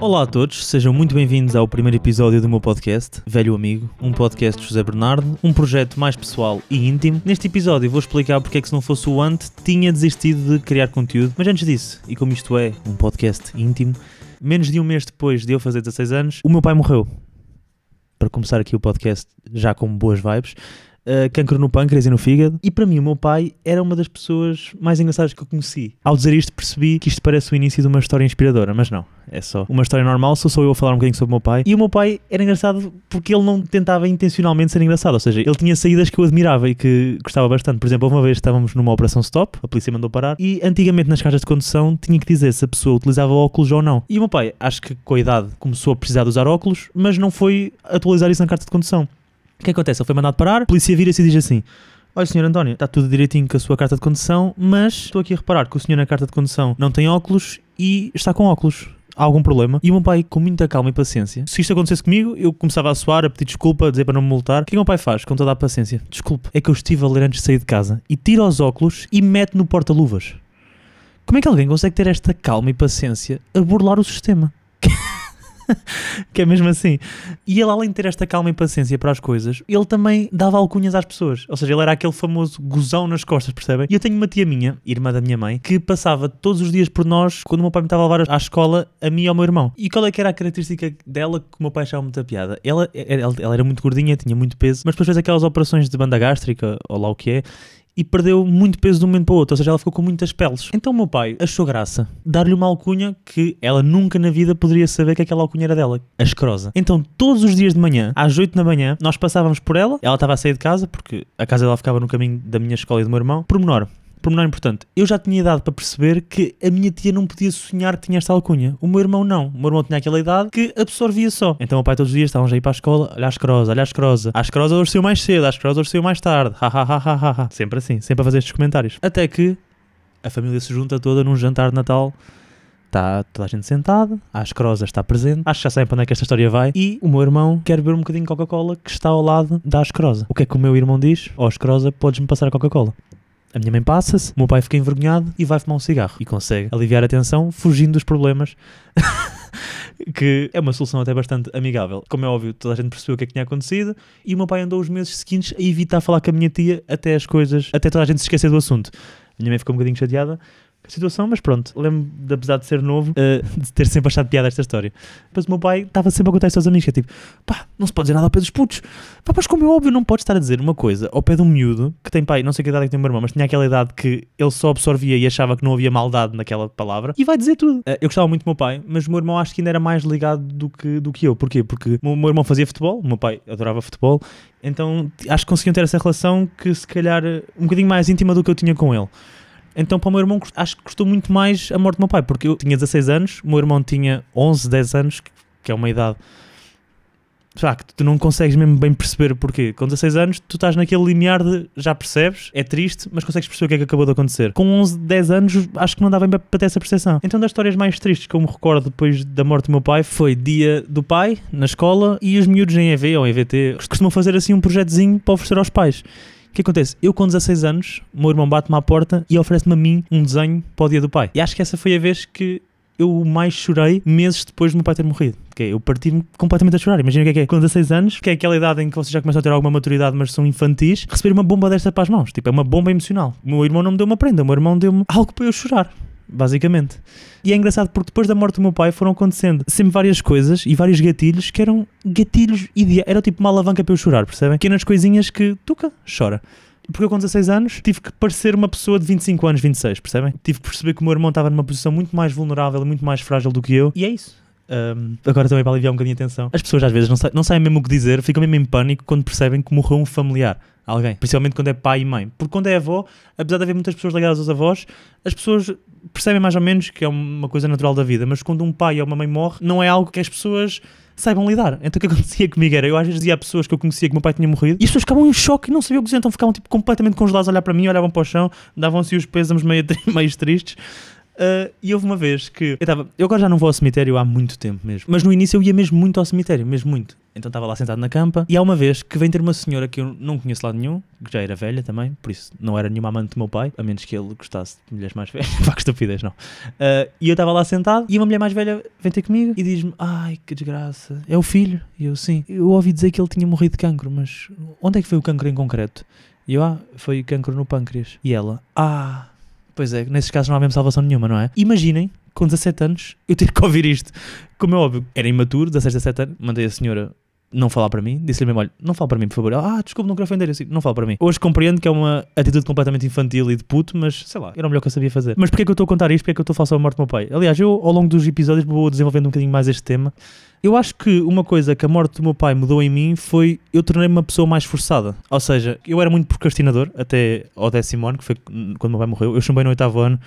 Olá a todos, sejam muito bem-vindos ao primeiro episódio do meu podcast, Velho Amigo, um podcast de José Bernardo, um projeto mais pessoal e íntimo. Neste episódio vou explicar porque é que se não fosse o Ant tinha desistido de criar conteúdo, mas antes disso, e como isto é um podcast íntimo, menos de um mês depois de eu fazer 16 anos, o meu pai morreu. Para começar aqui o podcast já com boas vibes, uh, cancro no pâncreas e no fígado. E para mim, o meu pai era uma das pessoas mais engraçadas que eu conheci. Ao dizer isto, percebi que isto parece o início de uma história inspiradora, mas não. É só uma história normal, sou só eu a falar um bocadinho sobre o meu pai. E o meu pai era engraçado porque ele não tentava intencionalmente ser engraçado, ou seja, ele tinha saídas que eu admirava e que gostava bastante. Por exemplo, uma vez estávamos numa operação stop, a polícia mandou parar, e antigamente nas caixas de condução tinha que dizer se a pessoa utilizava óculos ou não. E o meu pai, acho que com a idade, começou a precisar de usar óculos, mas não foi atualizar isso na carta de condução. O que acontece? Ele foi mandado parar, a polícia vira-se e diz assim: Olha, senhor António, está tudo direitinho com a sua carta de condução, mas estou aqui a reparar que o senhor na carta de condução não tem óculos e está com óculos. Há algum problema? E o meu pai, com muita calma e paciência, se isto acontecesse comigo, eu começava a suar, a pedir desculpa, a dizer para não me multar. O que é que o meu pai faz, com toda a paciência? Desculpe, é que eu estive a ler antes de sair de casa e tira os óculos e mete no porta-luvas. Como é que alguém consegue ter esta calma e paciência a burlar o sistema? que é mesmo assim. E ele, além de ter esta calma e paciência para as coisas, ele também dava alcunhas às pessoas. Ou seja, ele era aquele famoso gozão nas costas, percebem? E eu tenho uma tia minha, irmã da minha mãe, que passava todos os dias por nós quando o meu pai me estava a levar à escola, a mim e ao meu irmão. E qual é que era a característica dela que o meu pai achava muita piada? Ela, ela, ela era muito gordinha, tinha muito peso, mas depois fez aquelas operações de banda gástrica, ou lá o que é, e perdeu muito peso de um momento para o outro, ou seja, ela ficou com muitas peles. Então o meu pai achou graça dar-lhe uma alcunha que ela nunca na vida poderia saber que aquela alcunha era dela, a escrosa. Então todos os dias de manhã, às 8 da manhã, nós passávamos por ela, ela estava a sair de casa, porque a casa dela ficava no caminho da minha escola e do meu irmão, por menor pormenor importante, eu já tinha idade para perceber que a minha tia não podia sonhar que tinha esta alcunha. O meu irmão não. O meu irmão tinha aquela idade que absorvia só. Então o pai todos os dias estavam já a ir para a escola, olha a escrosa, olha a escrosa. A escrosa hoje mais cedo, a escrosa hoje mais tarde. Ha, ha, ha, ha, ha. Sempre assim, sempre a fazer estes comentários. Até que a família se junta toda num jantar de Natal. Está toda a gente sentada, a escrosa está presente, acho que já sabem para onde é que esta história vai. E o meu irmão quer beber um bocadinho de Coca-Cola que está ao lado da escrosa. O que é que o meu irmão diz? Ó oh, escrosa, podes-me passar a Coca-Cola. A minha mãe passa-se, o meu pai fica envergonhado e vai fumar um cigarro. E consegue aliviar a tensão fugindo dos problemas. que é uma solução até bastante amigável. Como é óbvio, toda a gente percebeu o que é que tinha acontecido e o meu pai andou os meses seguintes a evitar falar com a minha tia até as coisas, até toda a gente se esquecer do assunto. A minha mãe ficou um bocadinho chateada situação, mas pronto, lembro de, apesar de ser novo, uh, de ter sempre achado piada esta história. Mas o meu pai estava sempre a contar isto aos amigos, que é tipo, pá, não se pode dizer nada ao pé dos putos. Pá, mas como é óbvio, não pode estar a dizer uma coisa ao pé de um miúdo, que tem pai, não sei que idade é que tem o meu irmão, mas tinha aquela idade que ele só absorvia e achava que não havia maldade naquela palavra, e vai dizer tudo. Uh, eu gostava muito do meu pai, mas o meu irmão acho que ainda era mais ligado do que, do que eu. Porquê? Porque o meu irmão fazia futebol, o meu pai adorava futebol, então acho que conseguiam ter essa relação que se calhar um bocadinho mais íntima do que eu tinha com ele. Então, para o meu irmão, acho que custou muito mais a morte do meu pai, porque eu tinha 16 anos, o meu irmão tinha 11, 10 anos, que é uma idade. Já, que tu não consegues mesmo bem perceber porquê. Com 16 anos, tu estás naquele limiar de já percebes, é triste, mas consegues perceber o que é que acabou de acontecer. Com 11, 10 anos, acho que não dava bem para ter essa percepção. Então, das histórias mais tristes que eu me recordo depois da morte do meu pai foi dia do pai, na escola, e os miúdos em EV ou EVT costumam fazer assim um projetozinho para oferecer aos pais. O que acontece? Eu com 16 anos, o meu irmão bate-me à porta e oferece-me a mim um desenho para o dia do pai. E acho que essa foi a vez que eu mais chorei meses depois do meu pai ter morrido. Que é, eu parti-me completamente a chorar. Imagina o que é que é. Com 16 anos, que é aquela idade em que vocês já começam a ter alguma maturidade, mas são infantis, receber uma bomba desta para as mãos. Tipo, é uma bomba emocional. O meu irmão não me deu uma prenda, o meu irmão deu-me algo para eu chorar basicamente. E é engraçado porque depois da morte do meu pai foram acontecendo sempre várias coisas e vários gatilhos que eram gatilhos ideais. Era tipo uma alavanca para eu chorar, percebem? Pequenas coisinhas que, tuca, chora. Porque eu com 16 anos tive que parecer uma pessoa de 25 anos, 26, percebem? Tive que perceber que o meu irmão estava numa posição muito mais vulnerável muito mais frágil do que eu. E é isso. Um, agora também para aliviar um bocadinho a atenção. As pessoas às vezes não, sa não sabem mesmo o que dizer, ficam mesmo em pânico quando percebem que morreu um familiar, alguém. Principalmente quando é pai e mãe. Porque quando é avó, apesar de haver muitas pessoas ligadas aos avós, as pessoas percebem mais ou menos que é uma coisa natural da vida. Mas quando um pai ou uma mãe morre, não é algo que as pessoas saibam lidar. Então o que acontecia comigo era, eu às vezes dizia a pessoas que eu conhecia que meu pai tinha morrido e as pessoas ficavam em choque e não sabiam o que dizer, então ficavam tipo completamente congelados a olhar para mim, olhavam para o chão, davam-se os pésamos meio, meio tristes. Uh, e houve uma vez que eu estava. Eu agora já não vou ao cemitério há muito tempo mesmo. Mas no início eu ia mesmo muito ao cemitério, mesmo muito. Então estava lá sentado na campa e há uma vez que vem ter uma senhora que eu não conheço lá nenhum, que já era velha também, por isso não era nenhuma amante do meu pai, a menos que ele gostasse de mulheres mais velhas. Pá, que estupidez, não. Uh, e eu estava lá sentado e uma mulher mais velha vem ter comigo e diz-me: Ai, que desgraça, é o filho? E eu, sim. Eu ouvi dizer que ele tinha morrido de cancro, mas onde é que foi o cancro em concreto? E eu, ah, foi cancro no pâncreas. E ela, ah, pois é, nesses casos não há mesmo salvação nenhuma, não é? Imaginem, com 17 anos, eu ter que ouvir isto. Como é óbvio, era imaturo, 16, 17 anos, mandei a senhora não falar para mim, disse-lhe mesmo, olha, não fala para mim, por favor. Ela, ah, desculpa, não quero ofender, assim, não fala para mim. Hoje compreendo que é uma atitude completamente infantil e de puto, mas sei lá, era o melhor que eu sabia fazer. Mas porquê é que eu estou a contar isto? Porquê é que eu estou a falar sobre a morte do meu pai? Aliás, eu ao longo dos episódios vou desenvolvendo um bocadinho mais este tema. Eu acho que uma coisa que a morte do meu pai mudou em mim foi eu tornei-me uma pessoa mais forçada. Ou seja, eu era muito procrastinador até ao décimo ano, que foi quando meu pai morreu. Eu chumbei no oitavo ano,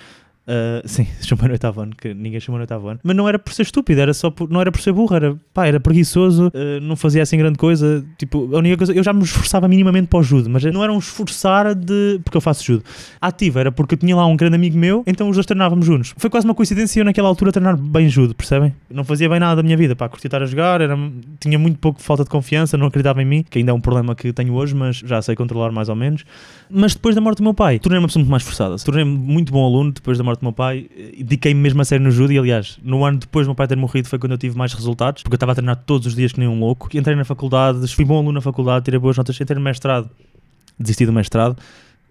Uh, sim, chamou no oitavo ano, que ninguém chamou no oitavo ano. Mas não era por ser estúpido, era só por, não era por ser burro, era, pá, era preguiçoso, uh, não fazia assim grande coisa. Tipo, a única coisa, eu já me esforçava minimamente para o judo, mas não era um esforçar de. porque eu faço judo. Ativa era porque eu tinha lá um grande amigo meu, então os dois treinávamos juntos. Foi quase uma coincidência eu naquela altura treinar bem judo, percebem? Não fazia bem nada da minha vida, pá, curtia estar a jogar, era, tinha muito pouco falta de confiança, não acreditava em mim, que ainda é um problema que tenho hoje, mas já sei controlar mais ou menos. Mas depois da morte do meu pai, tornei-me uma pessoa muito mais forçada, tornei-me muito bom aluno depois da morte do meu pai dediquei-me mesmo a sério no judo e aliás, no ano depois do meu pai ter morrido foi quando eu tive mais resultados, porque eu estava a treinar todos os dias que nem um louco. Entrei na faculdade, fui bom aluno na faculdade, tirei boas notas, entrei no mestrado, desisti do mestrado.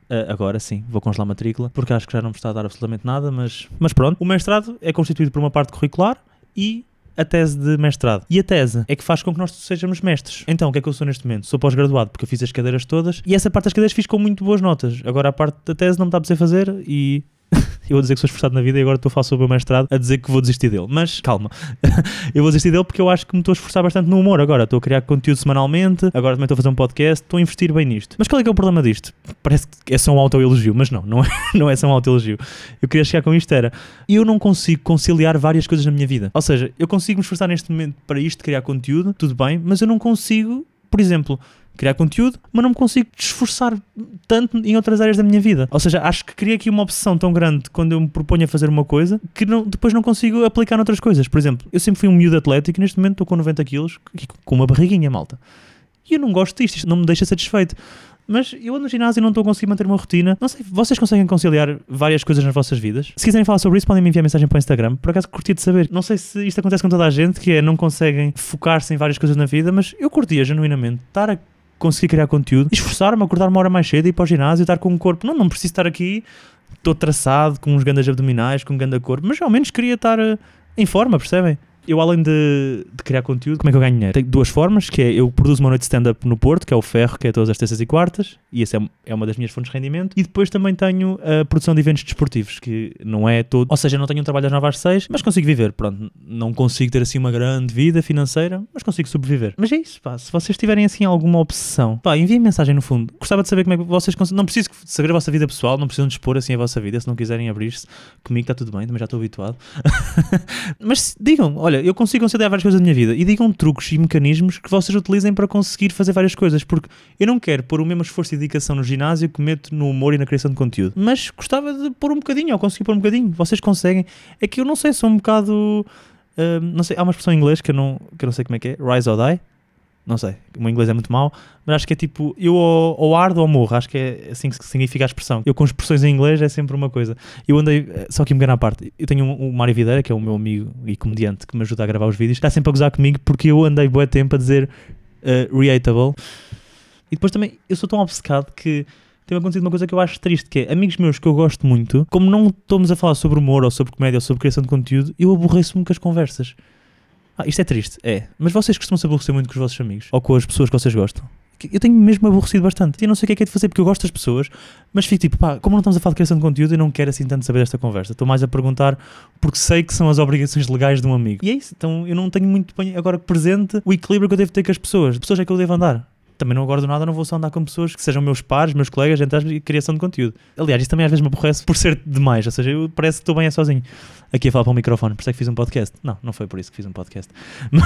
Uh, agora sim, vou congelar a matrícula, porque acho que já não me está a dar absolutamente nada, mas, mas pronto. O mestrado é constituído por uma parte curricular e a tese de mestrado. E a tese é que faz com que nós sejamos mestres. Então, o que é que eu sou neste momento? Sou pós-graduado porque eu fiz as cadeiras todas e essa parte das cadeiras fiz com muito boas notas. Agora a parte da tese não me está a precisar fazer e eu vou dizer que sou esforçado na vida e agora estou a falar sobre o meu mestrado a dizer que vou desistir dele. Mas calma, eu vou desistir dele porque eu acho que me estou a esforçar bastante no humor agora. Estou a criar conteúdo semanalmente, agora também estou a fazer um podcast, estou a investir bem nisto. Mas qual é que é o problema disto? Parece que é só um autoelogio, mas não, não é, não é só um autoelogio. Eu queria chegar com isto era, eu não consigo conciliar várias coisas na minha vida. Ou seja, eu consigo me esforçar neste momento para isto, criar conteúdo, tudo bem, mas eu não consigo, por exemplo, criar conteúdo, mas não me consigo esforçar tanto em outras áreas da minha vida. Ou seja, acho que cria aqui uma obsessão tão grande quando eu me proponho a fazer uma coisa que não, depois não consigo aplicar noutras coisas. Por exemplo, eu sempre fui um miúdo atlético e neste momento estou com 90 quilos com uma barriguinha, malta. E eu não gosto disto, isto não me deixa satisfeito. Mas eu ando no ginásio e não estou a conseguir manter uma rotina. Não sei, vocês conseguem conciliar várias coisas nas vossas vidas? Se quiserem falar sobre isso, podem me enviar mensagem para o Instagram. Por acaso curti de saber. Não sei se isto acontece com toda a gente, que é não conseguem focar-se em várias coisas na vida, mas eu curtia genuinamente estar a conseguir criar conteúdo, esforçar-me, acordar uma hora mais cedo, ir para o ginásio, estar com um corpo. Não, não preciso estar aqui, estou traçado, com uns grandes abdominais, com um grande corpo, mas ao menos queria estar uh, em forma, percebem? Eu além de, de, criar conteúdo, como é que eu ganho dinheiro? Tenho duas formas, que é eu produzo uma noite de stand-up no Porto, que é o Ferro, que é todas as terças e quartas, e essa é, é, uma das minhas fontes de rendimento, e depois também tenho a produção de eventos desportivos, que não é todo, ou seja, não tenho um trabalho às 9 às 6, mas consigo viver, pronto, não consigo ter assim uma grande vida financeira, mas consigo sobreviver. Mas é isso, pá, se vocês tiverem assim alguma obsessão, pá, enviem mensagem no fundo, gostava de saber como é que vocês conseguem, não preciso saber a vossa vida pessoal, não precisam de expor assim a vossa vida, se não quiserem abrir-se, comigo está tudo bem, também já estou habituado, mas digam, olha, eu consigo conciliar várias coisas da minha vida e digam truques e mecanismos que vocês utilizem para conseguir fazer várias coisas, porque eu não quero pôr o mesmo esforço e dedicação no ginásio que meto no humor e na criação de conteúdo, mas gostava de pôr um bocadinho, ou conseguir pôr um bocadinho, vocês conseguem. É que eu não sei, sou um bocado. Uh, não sei, há uma expressão em inglês que eu não, que eu não sei como é que é, rise or die, não sei, o meu inglês é muito mau, mas acho que é tipo, eu ou, ou ardo ou morro, acho que é assim que significa a expressão. Eu com expressões em inglês é sempre uma coisa. Eu andei, só que me engano à parte, eu tenho um, um Mário Videira, que é o meu amigo e comediante que me ajuda a gravar os vídeos, está sempre a gozar comigo porque eu andei bué tempo a dizer uh, reatable. E depois também, eu sou tão obcecado que tem acontecido uma coisa que eu acho triste, que é amigos meus que eu gosto muito, como não estamos a falar sobre humor ou sobre comédia ou sobre criação de conteúdo, eu aborreço-me com as conversas. Ah, isto é triste, é. Mas vocês costumam se aborrecer muito com os vossos amigos? Ou com as pessoas que vocês gostam? Eu tenho mesmo aborrecido bastante. Eu não sei o que é que é de fazer porque eu gosto das pessoas, mas fico tipo, pá, como não estamos a falar de criação de conteúdo, eu não quero assim tanto saber desta conversa. Estou mais a perguntar porque sei que são as obrigações legais de um amigo. E é isso. Então eu não tenho muito agora presente o equilíbrio que eu devo ter com as pessoas. De pessoas é que eu devo andar também não agora do nada não vou só andar com pessoas que sejam meus pares, meus colegas, entre a criação de conteúdo. Aliás, isso também às vezes me aborrece por ser demais, ou seja, eu parece que estou bem é sozinho aqui a falar para o microfone, por isso é que fiz um podcast. Não, não foi por isso que fiz um podcast.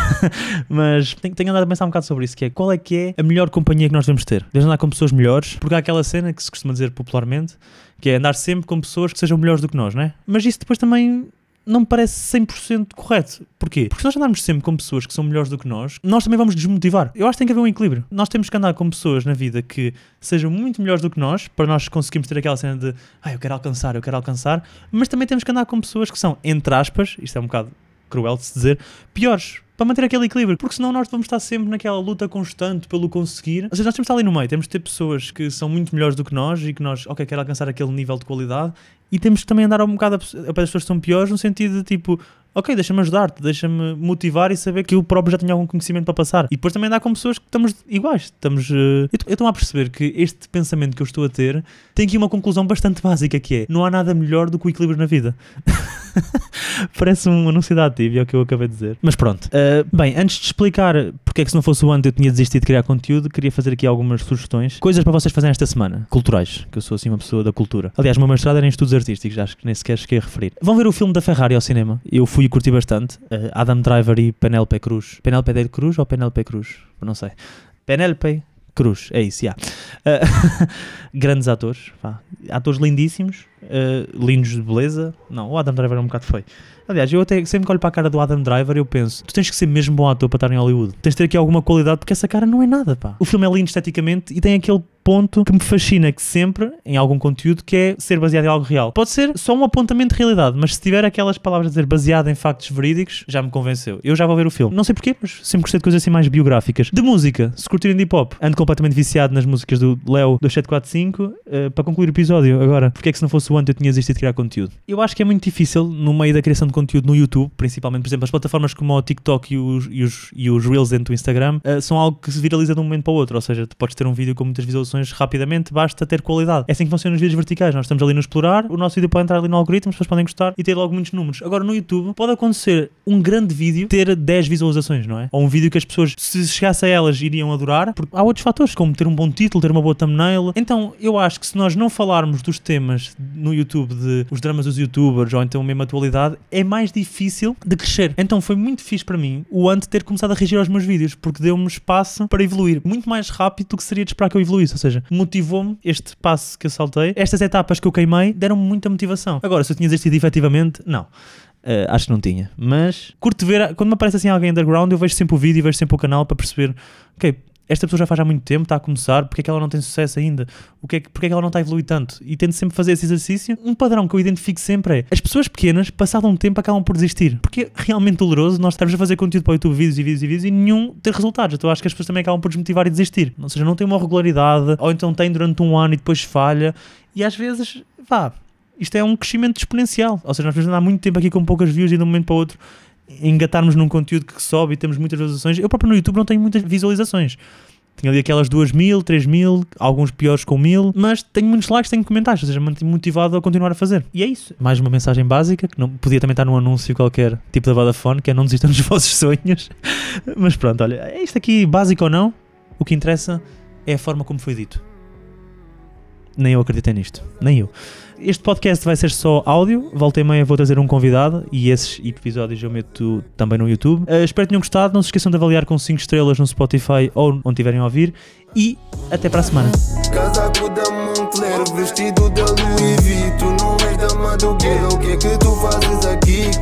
Mas tenho, tenho andado a pensar um bocado sobre isso, que é qual é que é a melhor companhia que nós devemos ter? Devemos andar com pessoas melhores, porque há aquela cena que se costuma dizer popularmente, que é andar sempre com pessoas que sejam melhores do que nós, não é? Mas isso depois também não me parece 100% correto. Porquê? Porque se nós andarmos sempre com pessoas que são melhores do que nós, nós também vamos desmotivar. Eu acho que tem que haver um equilíbrio. Nós temos que andar com pessoas na vida que sejam muito melhores do que nós, para nós conseguirmos ter aquela cena de ah, eu quero alcançar, eu quero alcançar, mas também temos que andar com pessoas que são, entre aspas, isto é um bocado cruel de se dizer, piores para manter aquele equilíbrio, porque senão nós vamos estar sempre naquela luta constante pelo conseguir. Ou seja, nós temos que estar ali no meio, temos que ter pessoas que são muito melhores do que nós e que nós, ok, quero alcançar aquele nível de qualidade e temos que também andar um bocado a, a pessoas que estão piores no sentido de tipo, ok, deixa-me ajudar-te, deixa-me motivar e saber que eu próprio já tenho algum conhecimento para passar. E depois também andar com pessoas que estamos iguais. Estamos, uh... Eu estou a perceber que este pensamento que eu estou a ter tem aqui uma conclusão bastante básica que é, não há nada melhor do que o equilíbrio na vida. Parece um anúncio da Active, é o que eu acabei de dizer. Mas pronto. Uh, bem, antes de explicar porque é que se não fosse o ano eu tinha desistido de criar conteúdo, queria fazer aqui algumas sugestões. Coisas para vocês fazerem esta semana. Culturais, que eu sou assim uma pessoa da cultura. Aliás, meu mestrado era em estudos artísticos, acho que nem sequer cheguei a referir. Vão ver o filme da Ferrari ao cinema. Eu fui e curti bastante. Uh, Adam Driver e Penelope Cruz. Penelope de Cruz ou Penelope Cruz? Não sei. Penelope Cruz, é isso, já. Yeah. Uh, grandes atores, pá. atores lindíssimos, uh, lindos de beleza. Não, o Adam Driver é um bocado feio. Aliás, eu até sempre que olho para a cara do Adam Driver, eu penso: tu tens que ser mesmo bom ator para estar em Hollywood. Tens de ter aqui alguma qualidade, porque essa cara não é nada, pá. O filme é lindo esteticamente e tem aquele ponto que me fascina que sempre, em algum conteúdo, que é ser baseado em algo real. Pode ser só um apontamento de realidade, mas se tiver aquelas palavras a dizer baseado em factos verídicos, já me convenceu. Eu já vou ver o filme. Não sei porquê, mas sempre gostei de coisas assim mais biográficas. De música, se curtirem de hip hop, ando completamente viciado nas músicas do Leo 2745. Uh, para concluir o episódio, agora, porque é que se não fosse o antes eu tinha desistido de criar conteúdo? Eu acho que é muito difícil, no meio da criação de conteúdo no YouTube, principalmente, por exemplo, as plataformas como o TikTok e os, e os, e os Reels dentro do Instagram, uh, são algo que se viraliza de um momento para o outro. Ou seja, tu podes ter um vídeo com muitas visualizações rapidamente, basta ter qualidade. É assim que funcionam os vídeos verticais. Nós estamos ali no explorar, o nosso vídeo pode entrar ali no algoritmo, as pessoas podem gostar e ter logo muitos números. Agora no YouTube pode acontecer um grande vídeo ter 10 visualizações, não é? Ou um vídeo que as pessoas, se chegasse a elas, iriam adorar, porque há outros fatores, como ter um bom título, ter uma boa thumbnail. Então eu acho que se nós não falarmos dos temas no YouTube, de os dramas dos youtubers ou então mesmo atualidade, é mais difícil de crescer. Então foi muito fixe para mim o Ant ter começado a reagir aos meus vídeos, porque deu-me espaço para evoluir muito mais rápido do que seria de esperar que eu evoluísse. Ou seja, motivou-me este passo que eu saltei, estas etapas que eu queimei deram-me muita motivação. Agora, se eu tinha desistido efetivamente, não. Uh, acho que não tinha. Mas curto ver, quando me aparece assim alguém underground, eu vejo sempre o vídeo e vejo sempre o canal para perceber, ok, esta pessoa já faz há muito tempo, está a começar, porque é que ela não tem sucesso ainda? O que é que, porque é que ela não está a evoluir tanto? E tento sempre fazer esse exercício. Um padrão que eu identifico sempre é as pessoas pequenas, passado um tempo, acabam por desistir. Porque é realmente doloroso nós estarmos a fazer conteúdo para o YouTube, vídeos e vídeos e vídeos e nenhum ter resultados. Então acho que as pessoas também acabam por desmotivar e desistir. Ou seja, não tem uma regularidade, ou então tem durante um ano e depois falha. E às vezes, vá, isto é um crescimento exponencial. Ou seja, nós podemos andar muito tempo aqui com poucas views e de um momento para o outro engatarmos num conteúdo que sobe e temos muitas visualizações. Eu próprio no YouTube não tenho muitas visualizações. Tenho ali aquelas 2 mil, 3 mil, alguns piores com mil, mas tenho muitos likes, tenho comentários, ou seja, mantenho motivado a continuar a fazer. E é isso. Mais uma mensagem básica, que não podia também estar num anúncio qualquer, tipo da Vodafone, que é não desistam dos vossos sonhos. mas pronto, olha, é isto aqui, básico ou não, o que interessa é a forma como foi dito. Nem eu acreditei nisto, nem eu. Este podcast vai ser só áudio. Volta e meia vou trazer um convidado e esses episódios eu meto também no YouTube. Uh, espero que tenham gostado. Não se esqueçam de avaliar com 5 estrelas no Spotify ou onde tiverem a ouvir. E até para a semana. Casaco da Moncler, vestido da Louis V. Tu não és da Madugueira, o que é que tu fazes aqui?